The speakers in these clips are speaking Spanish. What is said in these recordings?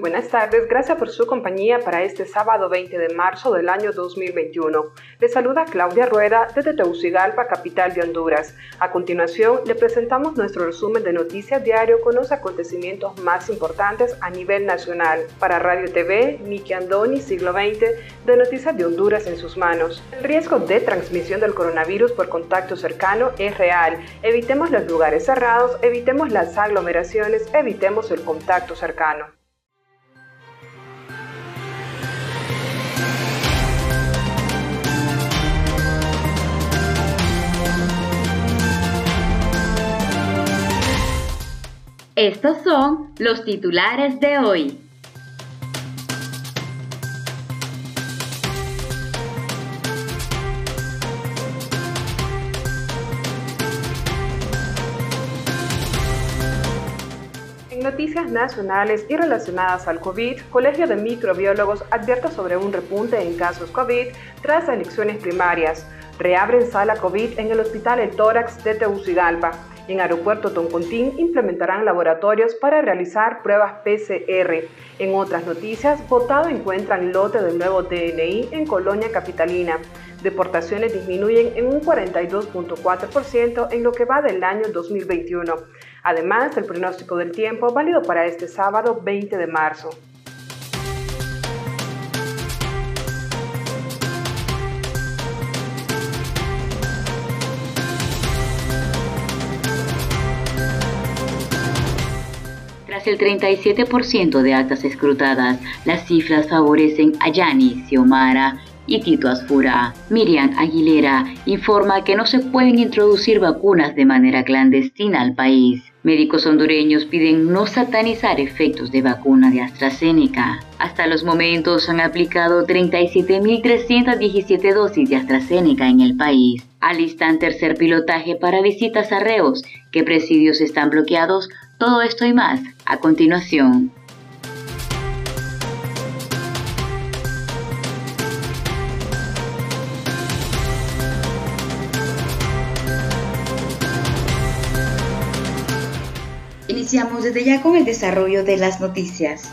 Buenas tardes, gracias por su compañía para este sábado 20 de marzo del año 2021. Le saluda Claudia Rueda desde Tegucigalpa, capital de Honduras. A continuación, le presentamos nuestro resumen de noticias diario con los acontecimientos más importantes a nivel nacional. Para Radio TV, Miki Andoni, siglo XX, de Noticias de Honduras en sus manos. El riesgo de transmisión del coronavirus por contacto cercano es real. Evitemos los lugares cerrados, evitemos las aglomeraciones, evitemos el contacto cercano. Estos son los titulares de hoy. En noticias nacionales y relacionadas al COVID, Colegio de Microbiólogos advierte sobre un repunte en casos COVID tras elecciones primarias. Reabren sala COVID en el Hospital El Tórax de Tegucigalpa. En Aeropuerto Toncontín implementarán laboratorios para realizar pruebas PCR. En otras noticias, votado encuentran lote del nuevo DNI en Colonia Capitalina. Deportaciones disminuyen en un 42.4% en lo que va del año 2021. Además, el pronóstico del tiempo válido para este sábado 20 de marzo. El 37% de actas escrutadas, las cifras favorecen a Yani, Xiomara y Tito Asfura. Miriam Aguilera informa que no se pueden introducir vacunas de manera clandestina al país. Médicos hondureños piden no satanizar efectos de vacuna de AstraZeneca. Hasta los momentos han aplicado 37.317 dosis de AstraZeneca en el país. Alistan tercer pilotaje para visitas a reos. ¿Qué presidios están bloqueados? Todo esto y más a continuación. Iniciamos desde ya con el desarrollo de las noticias.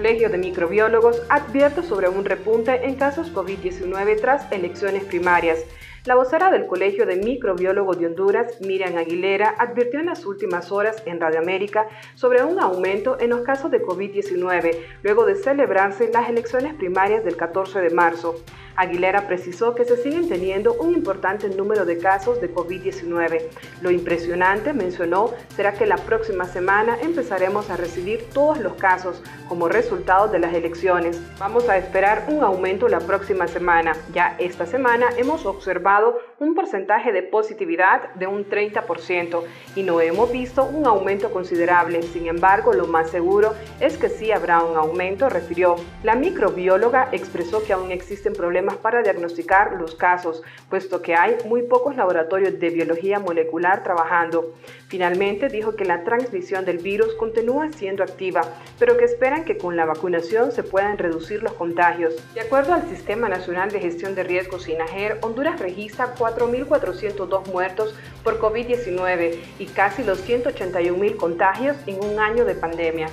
Colegio de Microbiólogos advierte sobre un repunte en casos COVID-19 tras elecciones primarias. La vocera del Colegio de Microbiólogos de Honduras, Miriam Aguilera, advirtió en las últimas horas en Radio América sobre un aumento en los casos de COVID-19 luego de celebrarse las elecciones primarias del 14 de marzo. Aguilera precisó que se siguen teniendo un importante número de casos de COVID-19. Lo impresionante, mencionó, será que la próxima semana empezaremos a recibir todos los casos como resultado de las elecciones. Vamos a esperar un aumento la próxima semana. Ya esta semana hemos observado observado un porcentaje de positividad de un 30% y no hemos visto un aumento considerable. Sin embargo, lo más seguro es que sí habrá un aumento, refirió. La microbióloga expresó que aún existen problemas para diagnosticar los casos, puesto que hay muy pocos laboratorios de biología molecular trabajando. Finalmente dijo que la transmisión del virus continúa siendo activa, pero que esperan que con la vacunación se puedan reducir los contagios. De acuerdo al Sistema Nacional de Gestión de Riesgos SINAGER, Honduras registra 4.402 muertos por COVID-19 y casi los 181.000 contagios en un año de pandemia.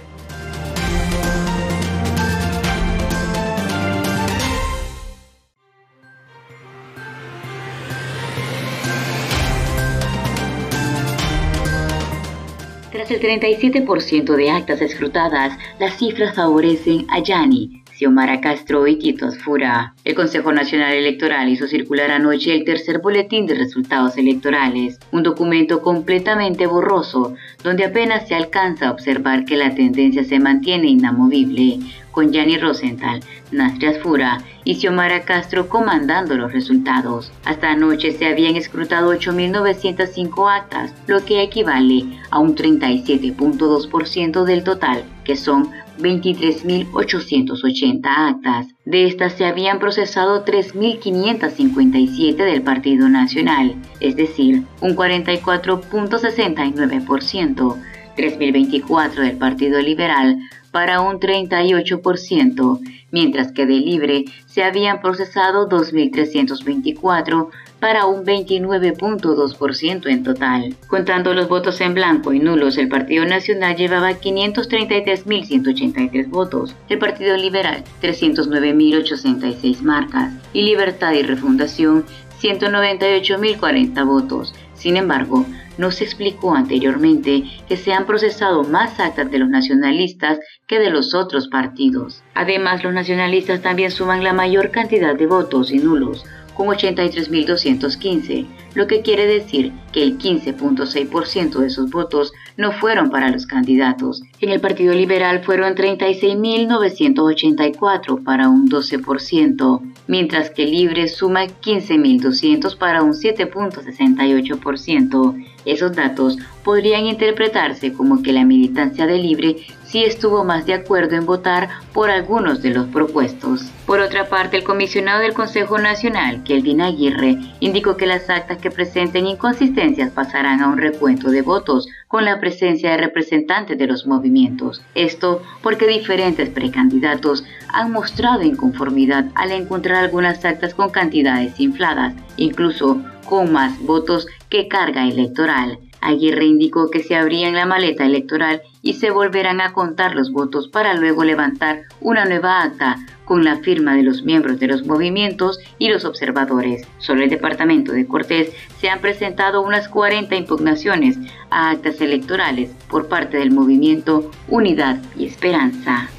Tras el 37% de actas escrutadas, las cifras favorecen a Yani, Xiomara Castro y Tito Fura. El Consejo Nacional Electoral hizo circular anoche el tercer boletín de resultados electorales, un documento completamente borroso, donde apenas se alcanza a observar que la tendencia se mantiene inamovible, con Yanni Rosenthal, Nastrias Fura y Xiomara Castro comandando los resultados. Hasta anoche se habían escrutado 8.905 actas, lo que equivale a un 37.2% del total, que son 23.880 actas. De estas se habían procesado 3.557 del Partido Nacional, es decir, un 44.69%, 3.024 del Partido Liberal para un 38%, mientras que de Libre se habían procesado 2.324 para un 29.2% en total. Contando los votos en blanco y nulos, el Partido Nacional llevaba 533.183 votos, el Partido Liberal 309.866 marcas y Libertad y Refundación 198.040 votos. Sin embargo, no se explicó anteriormente que se han procesado más actas de los nacionalistas que de los otros partidos. Además, los nacionalistas también suman la mayor cantidad de votos y nulos, con 83.215, lo que quiere decir que el 15.6% de esos votos no fueron para los candidatos. En el Partido Liberal fueron 36.984 para un 12%, mientras que Libre suma 15.200 para un 7.68%. Esos datos podrían interpretarse como que la militancia de Libre sí estuvo más de acuerdo en votar por algunos de los propuestos. Por otra parte, el comisionado del Consejo Nacional, Kelvin Aguirre, indicó que las actas que presenten inconsistencias pasarán a un recuento de votos con la presencia de representantes de los movimientos. Esto porque diferentes precandidatos han mostrado inconformidad al encontrar algunas actas con cantidades infladas, incluso con más votos que carga electoral. Aguirre indicó que se abrían la maleta electoral y se volverán a contar los votos para luego levantar una nueva acta con la firma de los miembros de los movimientos y los observadores. Sobre el departamento de Cortés se han presentado unas 40 impugnaciones a actas electorales por parte del movimiento Unidad y Esperanza.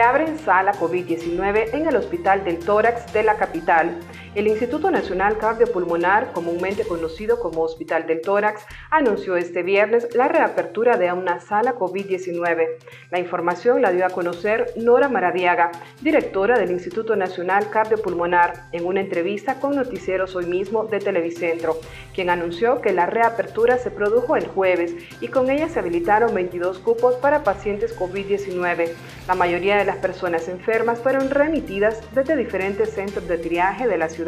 Reabren sala COVID-19 en el Hospital del Tórax de la capital. El Instituto Nacional Cardiopulmonar, comúnmente conocido como Hospital del Tórax, anunció este viernes la reapertura de una sala COVID-19. La información la dio a conocer Nora Maradiaga, directora del Instituto Nacional Cardiopulmonar, en una entrevista con Noticieros Hoy mismo de Televicentro, quien anunció que la reapertura se produjo el jueves y con ella se habilitaron 22 cupos para pacientes COVID-19. La mayoría de las personas enfermas fueron remitidas desde diferentes centros de triaje de la ciudad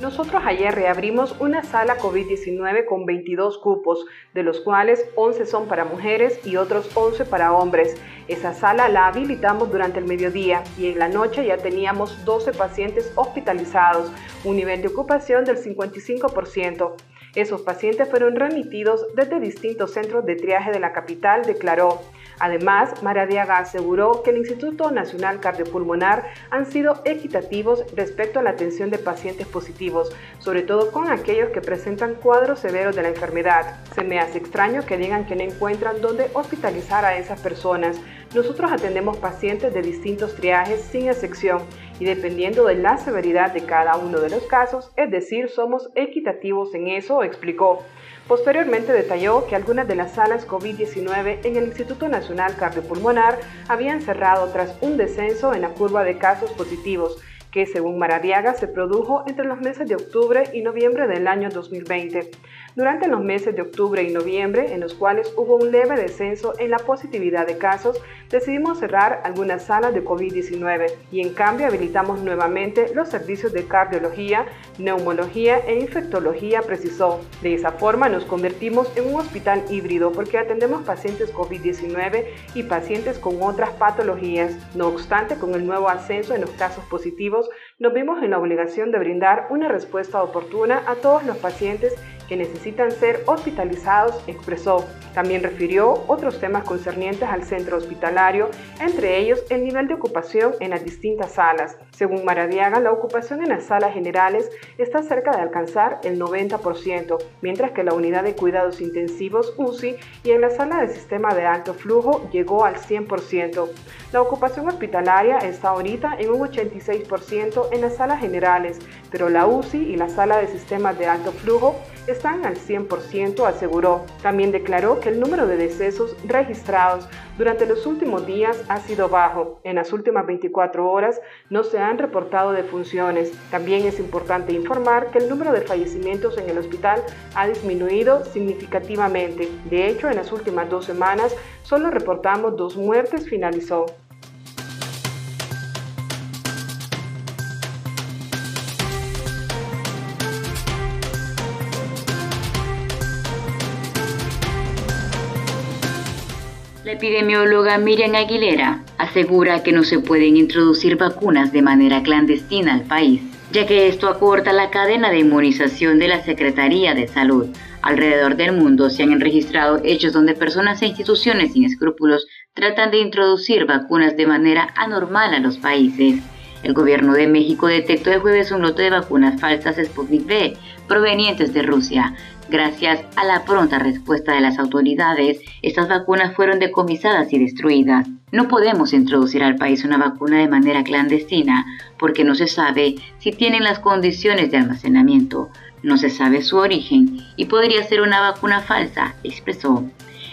nosotros ayer reabrimos una sala COVID-19 con 22 cupos, de los cuales 11 son para mujeres y otros 11 para hombres. Esa sala la habilitamos durante el mediodía y en la noche ya teníamos 12 pacientes hospitalizados, un nivel de ocupación del 55%. Esos pacientes fueron remitidos desde distintos centros de triaje de la capital, declaró. Además, Maradiaga aseguró que el Instituto Nacional Cardiopulmonar han sido equitativos respecto a la atención de pacientes positivos, sobre todo con aquellos que presentan cuadros severos de la enfermedad. Se me hace extraño que digan que no encuentran dónde hospitalizar a esas personas. nosotros atendemos pacientes de distintos triajes sin excepción y dependiendo de la severidad de cada uno de los casos, es decir, somos equitativos en eso, explicó. Posteriormente detalló que algunas de las salas COVID-19 en el Instituto Nacional Cardiopulmonar habían cerrado tras un descenso en la curva de casos positivos, que según Maradiaga se produjo entre los meses de octubre y noviembre del año 2020. Durante los meses de octubre y noviembre, en los cuales hubo un leve descenso en la positividad de casos, decidimos cerrar algunas salas de COVID-19 y en cambio habilitamos nuevamente los servicios de cardiología, neumología e infectología, precisó. De esa forma nos convertimos en un hospital híbrido porque atendemos pacientes COVID-19 y pacientes con otras patologías. No obstante, con el nuevo ascenso en los casos positivos, nos vimos en la obligación de brindar una respuesta oportuna a todos los pacientes que necesitan ser hospitalizados, expresó. También refirió otros temas concernientes al centro hospitalario, entre ellos el nivel de ocupación en las distintas salas. Según Maradiaga, la ocupación en las salas generales está cerca de alcanzar el 90%, mientras que la unidad de cuidados intensivos UCI y en la sala de sistema de alto flujo llegó al 100%. La ocupación hospitalaria está ahorita en un 86% en las salas generales, pero la UCI y la sala de sistemas de alto flujo están al 100%, aseguró. También declaró que el número de decesos registrados durante los últimos días ha sido bajo. En las últimas 24 horas no se han reportado defunciones. También es importante informar que el número de fallecimientos en el hospital ha disminuido significativamente. De hecho, en las últimas dos semanas solo reportamos dos muertes, finalizó. La epidemióloga Miriam Aguilera asegura que no se pueden introducir vacunas de manera clandestina al país, ya que esto acorta la cadena de inmunización de la Secretaría de Salud. Alrededor del mundo se han registrado hechos donde personas e instituciones sin escrúpulos tratan de introducir vacunas de manera anormal a los países. El gobierno de México detectó el jueves un lote de vacunas falsas Sputnik V provenientes de Rusia, Gracias a la pronta respuesta de las autoridades, estas vacunas fueron decomisadas y destruidas. No podemos introducir al país una vacuna de manera clandestina porque no se sabe si tienen las condiciones de almacenamiento, no se sabe su origen y podría ser una vacuna falsa, expresó.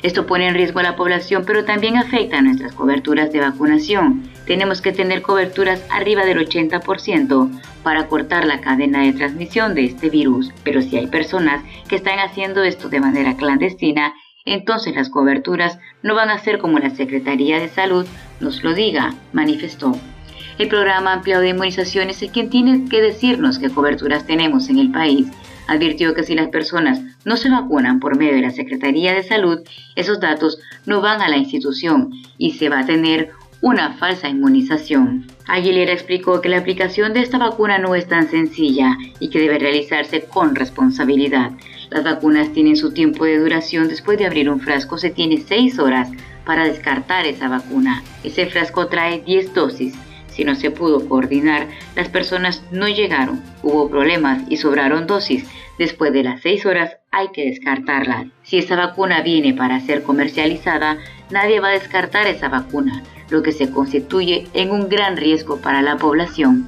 Esto pone en riesgo a la población, pero también afecta a nuestras coberturas de vacunación. Tenemos que tener coberturas arriba del 80% para cortar la cadena de transmisión de este virus. Pero si hay personas que están haciendo esto de manera clandestina, entonces las coberturas no van a ser como la Secretaría de Salud nos lo diga, manifestó. El programa ampliado de inmunización es quien tiene que decirnos qué coberturas tenemos en el país advirtió que si las personas no se vacunan por medio de la Secretaría de Salud, esos datos no van a la institución y se va a tener una falsa inmunización. Aguilera explicó que la aplicación de esta vacuna no es tan sencilla y que debe realizarse con responsabilidad. Las vacunas tienen su tiempo de duración. Después de abrir un frasco se tiene 6 horas para descartar esa vacuna. Ese frasco trae 10 dosis si no se pudo coordinar, las personas no llegaron, hubo problemas y sobraron dosis. Después de las seis horas hay que descartarla. Si esa vacuna viene para ser comercializada, nadie va a descartar esa vacuna, lo que se constituye en un gran riesgo para la población.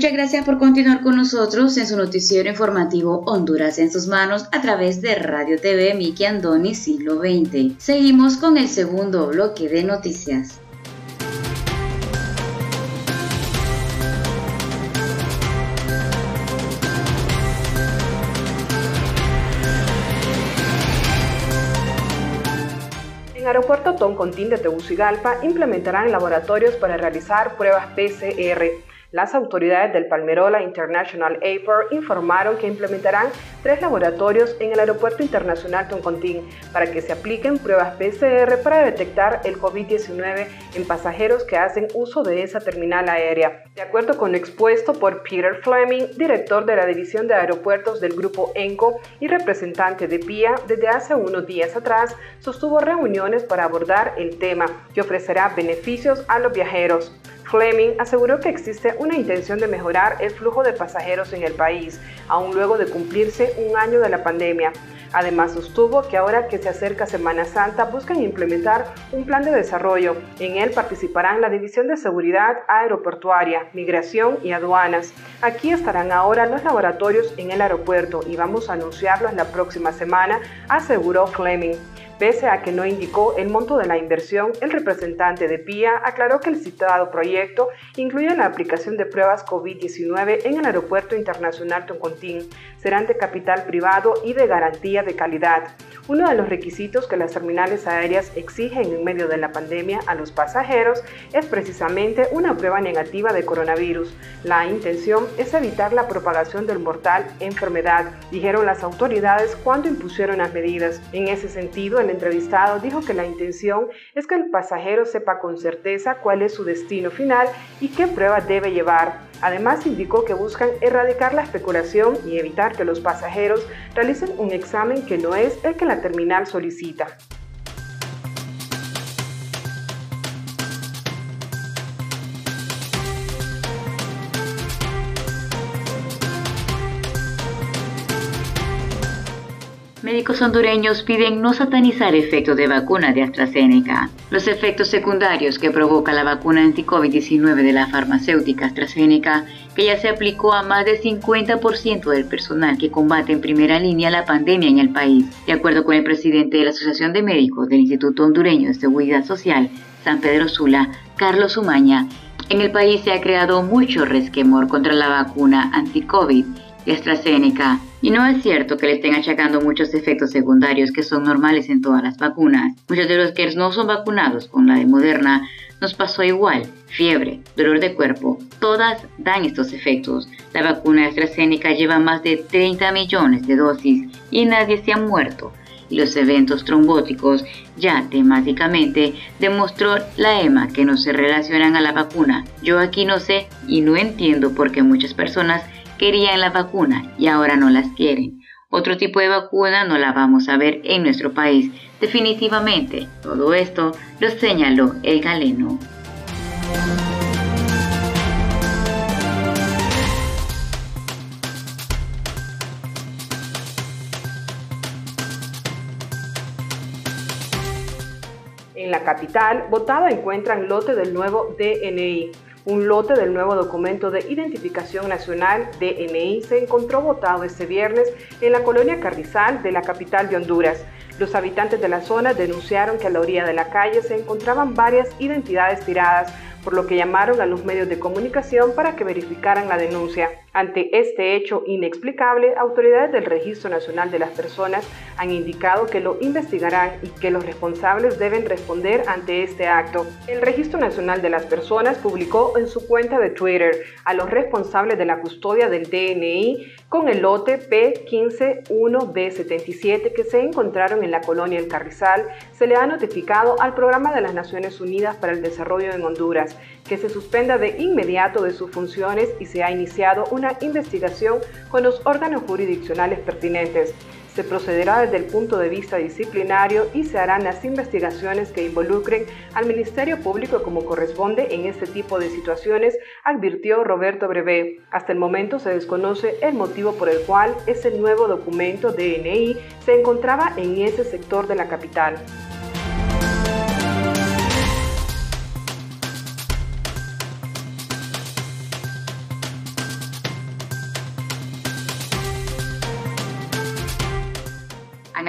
Muchas gracias por continuar con nosotros en su noticiero informativo Honduras en sus manos a través de Radio TV Miki Andoni Siglo XX. Seguimos con el segundo bloque de noticias. Aeropuerto Toncontín de Tegucigalpa implementarán laboratorios para realizar pruebas PCR las autoridades del Palmerola International Airport informaron que implementarán tres laboratorios en el Aeropuerto Internacional Toncontín para que se apliquen pruebas PCR para detectar el COVID-19 en pasajeros que hacen uso de esa terminal aérea. De acuerdo con lo expuesto por Peter Fleming, director de la División de Aeropuertos del Grupo ENCO y representante de PIA, desde hace unos días atrás sostuvo reuniones para abordar el tema, que ofrecerá beneficios a los viajeros. Fleming aseguró que existe una intención de mejorar el flujo de pasajeros en el país, aún luego de cumplirse un año de la pandemia. Además, sostuvo que ahora que se acerca Semana Santa buscan implementar un plan de desarrollo. En él participarán la División de Seguridad Aeroportuaria, Migración y Aduanas. Aquí estarán ahora los laboratorios en el aeropuerto y vamos a anunciarlos la próxima semana, aseguró Fleming. Pese a que no indicó el monto de la inversión, el representante de PIA aclaró que el citado proyecto incluye la aplicación de pruebas COVID-19 en el Aeropuerto Internacional Toncontín. Serán de capital privado y de garantía de calidad. Uno de los requisitos que las terminales aéreas exigen en medio de la pandemia a los pasajeros es precisamente una prueba negativa de coronavirus. La intención es evitar la propagación del mortal enfermedad, dijeron las autoridades cuando impusieron las medidas. En ese sentido, el entrevistado dijo que la intención es que el pasajero sepa con certeza cuál es su destino final y qué prueba debe llevar. Además, indicó que buscan erradicar la especulación y evitar que los pasajeros realicen un examen que no es el que la terminal solicita. Médicos hondureños piden no satanizar efectos de vacuna de AstraZeneca. Los efectos secundarios que provoca la vacuna anti-COVID-19 de la farmacéutica AstraZeneca, que ya se aplicó a más del 50% del personal que combate en primera línea la pandemia en el país, de acuerdo con el presidente de la Asociación de Médicos del Instituto Hondureño de Seguridad Social, San Pedro Sula, Carlos Umaña. En el país se ha creado mucho resquemor contra la vacuna anti-COVID de AstraZeneca y no es cierto que le estén achacando muchos efectos secundarios que son normales en todas las vacunas. Muchos de los que no son vacunados con la de Moderna nos pasó igual. Fiebre, dolor de cuerpo, todas dan estos efectos. La vacuna AstraZeneca lleva más de 30 millones de dosis y nadie se ha muerto. Y los eventos trombóticos ya temáticamente demostró la EMA que no se relacionan a la vacuna. Yo aquí no sé y no entiendo por qué muchas personas querían la vacuna y ahora no las quieren. Otro tipo de vacuna no la vamos a ver en nuestro país. Definitivamente, todo esto lo señaló el galeno. En la capital, votado encuentran lote del nuevo DNI. Un lote del nuevo documento de identificación nacional DNI se encontró votado este viernes en la colonia Carrizal de la capital de Honduras. Los habitantes de la zona denunciaron que a la orilla de la calle se encontraban varias identidades tiradas, por lo que llamaron a los medios de comunicación para que verificaran la denuncia. Ante este hecho inexplicable, autoridades del Registro Nacional de las Personas han indicado que lo investigarán y que los responsables deben responder ante este acto. El Registro Nacional de las Personas publicó en su cuenta de Twitter a los responsables de la custodia del DNI con el lote P151B77 que se encontraron en la colonia El Carrizal, se le ha notificado al Programa de las Naciones Unidas para el Desarrollo en Honduras que se suspenda de inmediato de sus funciones y se ha iniciado una investigación con los órganos jurisdiccionales pertinentes. Se procederá desde el punto de vista disciplinario y se harán las investigaciones que involucren al Ministerio Público como corresponde en este tipo de situaciones, advirtió Roberto Brevé. Hasta el momento se desconoce el motivo por el cual ese nuevo documento DNI se encontraba en ese sector de la capital.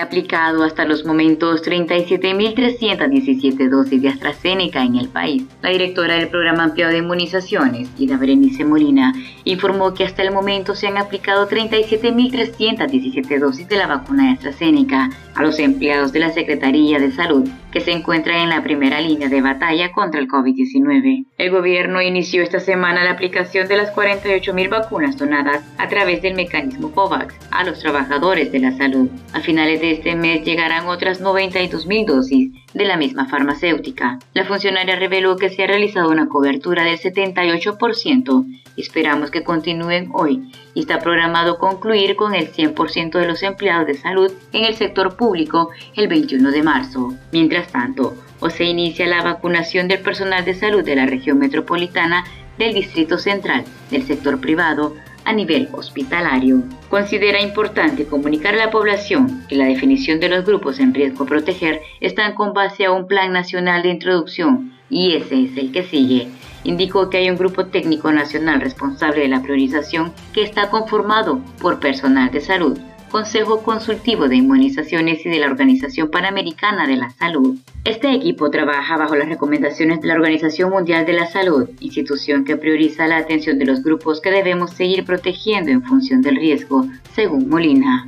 Aplicado hasta los momentos 37.317 dosis de AstraZeneca en el país. La directora del Programa Ampliado de Inmunizaciones, Ida Berenice Molina, informó que hasta el momento se han aplicado 37.317 dosis de la vacuna de AstraZeneca a los empleados de la Secretaría de Salud que se encuentra en la primera línea de batalla contra el COVID-19. El gobierno inició esta semana la aplicación de las 48.000 vacunas donadas a través del mecanismo COVAX a los trabajadores de la salud. A finales de este mes llegarán otras 92.000 dosis de la misma farmacéutica. La funcionaria reveló que se ha realizado una cobertura del 78%. Esperamos que continúen hoy y está programado concluir con el 100% de los empleados de salud en el sector público el 21 de marzo. Mientras tanto, o se inicia la vacunación del personal de salud de la región metropolitana del Distrito Central del sector privado a nivel hospitalario. Considera importante comunicar a la población que la definición de los grupos en riesgo a proteger están con base a un plan nacional de introducción y ese es el que sigue. Indicó que hay un grupo técnico nacional responsable de la priorización que está conformado por personal de salud, Consejo Consultivo de Inmunizaciones y de la Organización Panamericana de la Salud. Este equipo trabaja bajo las recomendaciones de la Organización Mundial de la Salud, institución que prioriza la atención de los grupos que debemos seguir protegiendo en función del riesgo, según Molina.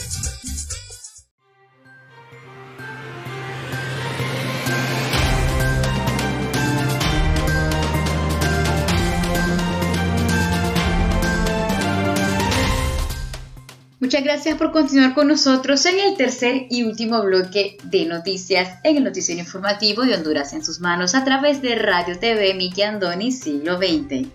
Muchas gracias por continuar con nosotros en el tercer y último bloque de noticias en el noticiero informativo de Honduras en sus manos a través de Radio TV Miki Andoni Siglo XX.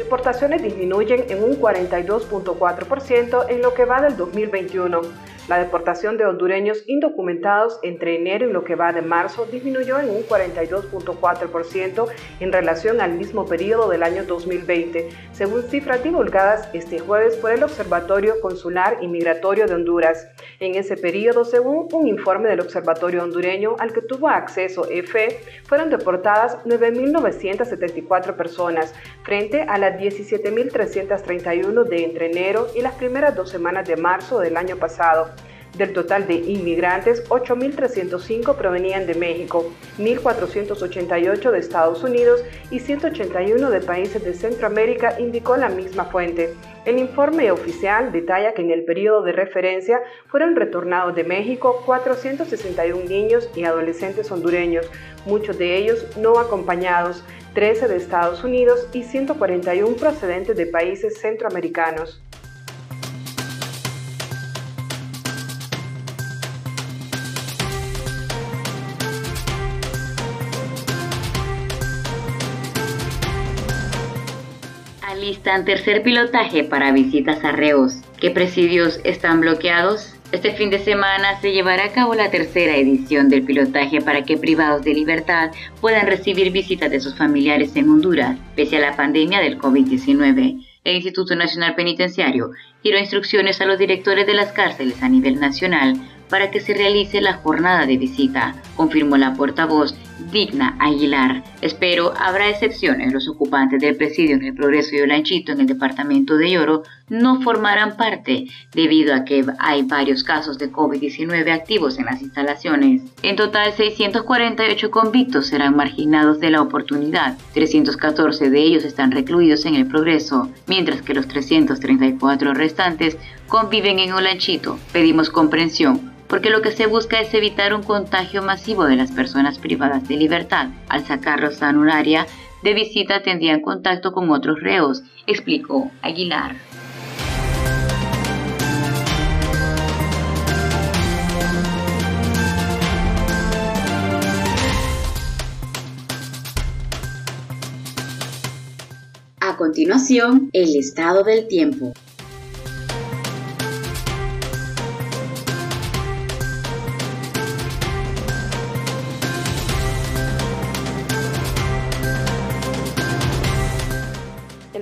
Exportaciones disminuyen en un 42.4% en lo que va del 2021 la deportación de hondureños indocumentados entre enero y lo que va de marzo disminuyó en un 42.4% en relación al mismo periodo del año 2020, según cifras divulgadas este jueves por el Observatorio Consular y Migratorio de Honduras. En ese periodo, según un informe del Observatorio hondureño al que tuvo acceso EFE, fueron deportadas 9.974 personas frente a las 17.331 de entre enero y las primeras dos semanas de marzo del año pasado. Del total de inmigrantes, 8.305 provenían de México, 1.488 de Estados Unidos y 181 de países de Centroamérica, indicó la misma fuente. El informe oficial detalla que en el periodo de referencia fueron retornados de México 461 niños y adolescentes hondureños, muchos de ellos no acompañados, 13 de Estados Unidos y 141 procedentes de países centroamericanos. Tercer pilotaje para visitas a reos. ¿Qué presidios están bloqueados? Este fin de semana se llevará a cabo la tercera edición del pilotaje para que privados de libertad puedan recibir visitas de sus familiares en Honduras, pese a la pandemia del COVID-19. El Instituto Nacional Penitenciario giró instrucciones a los directores de las cárceles a nivel nacional para que se realice la jornada de visita, confirmó la portavoz Digna Aguilar. Espero habrá excepciones. Los ocupantes del presidio en el Progreso y Olanchito en el departamento de Lloro no formarán parte debido a que hay varios casos de COVID-19 activos en las instalaciones. En total, 648 convictos serán marginados de la oportunidad. 314 de ellos están recluidos en el Progreso, mientras que los 334 restantes conviven en Olanchito. Pedimos comprensión porque lo que se busca es evitar un contagio masivo de las personas privadas de libertad. Al sacarlos a un área de visita tendrían contacto con otros reos, explicó Aguilar. A continuación, el estado del tiempo.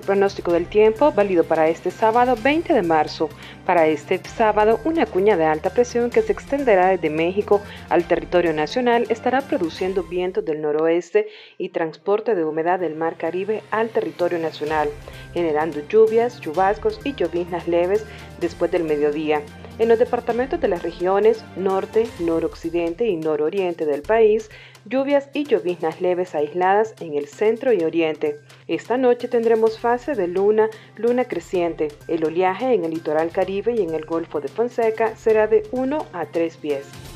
Pronóstico del tiempo válido para este sábado 20 de marzo. Para este sábado, una cuña de alta presión que se extenderá desde México al territorio nacional estará produciendo vientos del noroeste y transporte de humedad del Mar Caribe al territorio nacional, generando lluvias, chubascos y lloviznas leves después del mediodía. En los departamentos de las regiones norte, noroccidente y nororiente del país, lluvias y lloviznas leves aisladas en el centro y oriente. Esta noche tendremos fase de luna, luna creciente. El oleaje en el litoral caribe y en el Golfo de Fonseca será de 1 a 3 pies.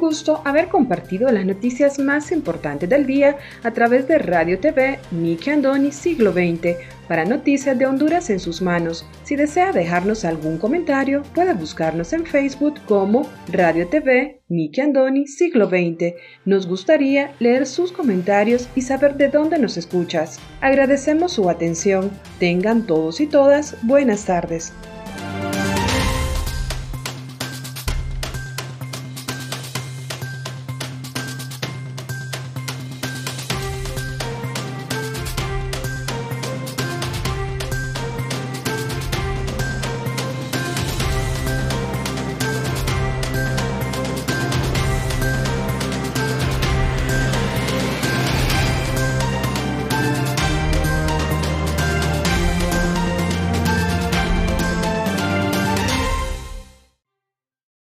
Gusto haber compartido las noticias más importantes del día a través de Radio TV Nicky Andoni Siglo XX para Noticias de Honduras en sus manos. Si desea dejarnos algún comentario, puede buscarnos en Facebook como Radio TV Nicky Andoni Siglo XX. Nos gustaría leer sus comentarios y saber de dónde nos escuchas. Agradecemos su atención. Tengan todos y todas buenas tardes.